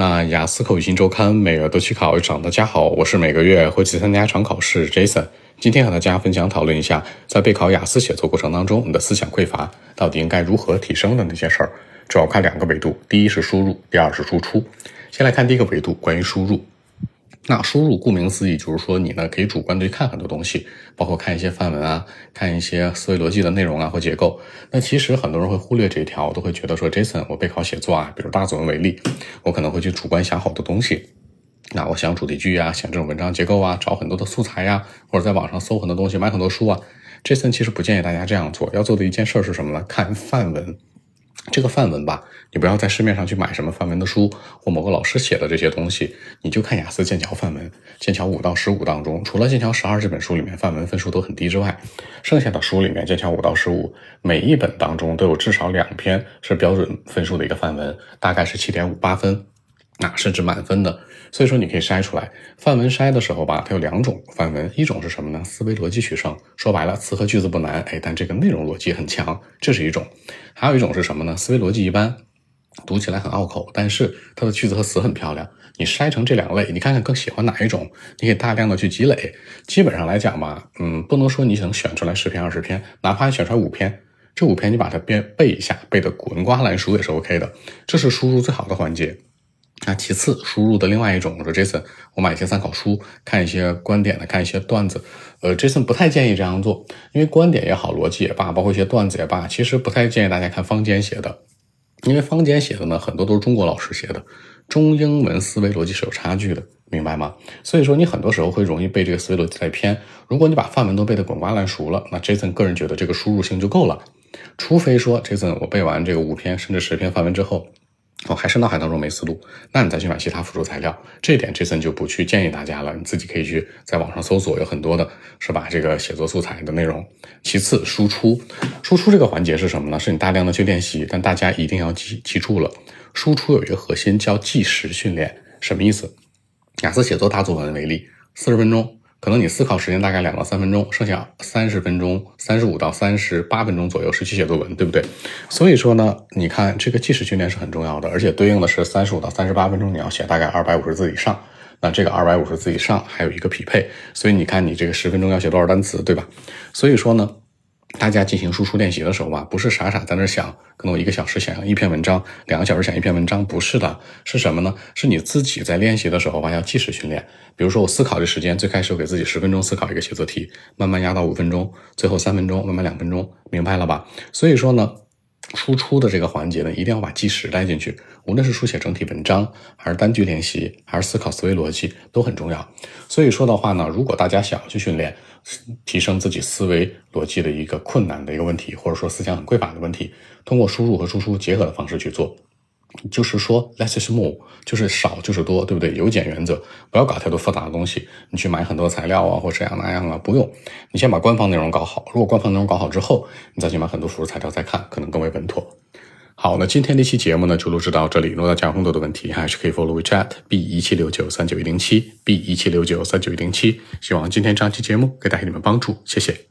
那雅思口语新周刊每月都去考一场，大家好，我是每个月会去参加一场考试 Jason。今天和大家分享讨论一下，在备考雅思写作过程当中，我们的思想匮乏到底应该如何提升的那些事儿，主要看两个维度，第一是输入，第二是输出。先来看第一个维度，关于输入。那输入顾名思义就是说你呢可以主观的去看很多东西，包括看一些范文啊，看一些思维逻辑的内容啊或结构。那其实很多人会忽略这一条，都会觉得说 Jason，我备考写作啊，比如大作文为例，我可能会去主观想好多东西。那我想主题句啊，想这种文章结构啊，找很多的素材呀，或者在网上搜很多东西，买很多书啊。Jason 其实不建议大家这样做，要做的一件事是什么呢？看范文。这个范文吧，你不要在市面上去买什么范文的书或某个老师写的这些东西，你就看雅思剑桥范文，剑桥五到十五当中，除了剑桥十二这本书里面范文分数都很低之外，剩下的书里面剑桥五到十五每一本当中都有至少两篇是标准分数的一个范文，大概是七点五八分。那甚至满分的，所以说你可以筛出来。范文筛的时候吧，它有两种范文，一种是什么呢？思维逻辑取胜，说白了，词和句子不难，哎，但这个内容逻辑很强，这是一种。还有一种是什么呢？思维逻辑一般，读起来很拗口，但是它的句子和词很漂亮。你筛成这两类，你看看更喜欢哪一种？你可以大量的去积累。基本上来讲吧，嗯，不能说你能选出来十篇二十篇，哪怕你选出来五篇，这五篇你把它背背一下，背的滚瓜烂熟也是 OK 的。这是输入最好的环节。那其次，输入的另外一种，我说 Jason，我买一些参考书，看一些观点的，看一些段子。呃，Jason 不太建议这样做，因为观点也好，逻辑也罢，包括一些段子也罢，其实不太建议大家看坊间写的，因为坊间写的呢，很多都是中国老师写的，中英文思维逻辑是有差距的，明白吗？所以说你很多时候会容易被这个思维逻辑带偏。如果你把范文都背得滚瓜烂熟了，那 Jason 个人觉得这个输入性就够了，除非说 Jason 我背完这个五篇甚至十篇范文之后。还是脑海当中没思路，那你再去买其他辅助材料，这一点 Jason 就不去建议大家了。你自己可以去在网上搜索，有很多的是吧？这个写作素材的内容。其次，输出，输出这个环节是什么呢？是你大量的去练习，但大家一定要记记住了，输出有一个核心叫计时训练，什么意思？雅思写作大作文为例，四十分钟。可能你思考时间大概两到三分钟，剩下三十分钟、三十五到三十八分钟左右是去写作文，对不对？所以说呢，你看这个计时训练是很重要的，而且对应的是三十五到三十八分钟，你要写大概二百五十字以上。那这个二百五十字以上还有一个匹配，所以你看你这个十分钟要写多少单词，对吧？所以说呢。大家进行输出练习的时候吧，不是傻傻在那想，可能我一个小时想一篇文章，两个小时想一篇文章，不是的，是什么呢？是你自己在练习的时候吧，要及时训练。比如说我思考的时间，最开始我给自己十分钟思考一个写作题，慢慢压到五分钟，最后三分钟，慢慢两分钟，明白了吧？所以说呢。输出的这个环节呢，一定要把计时带进去。无论是书写整体文章，还是单句练习，还是思考思维逻辑，都很重要。所以说的话呢，如果大家想要去训练、提升自己思维逻辑的一个困难的一个问题，或者说思想很匮乏的问题，通过输入和输出结合的方式去做。就是说，less is more，就是少就是多，对不对？由简原则，不要搞太多复杂的东西。你去买很多材料啊，或这样那样啊，不用。你先把官方内容搞好。如果官方内容搞好之后，你再去买很多辅助材料再看，可能更为稳妥。好，那今天这期节目呢，就录制到这里。如果大家有更多的问题，还是可以 follow WeChat B 一七六九三九一零七 B 一七六九三九一零七。希望今天这期节目给带给你们帮助，谢谢。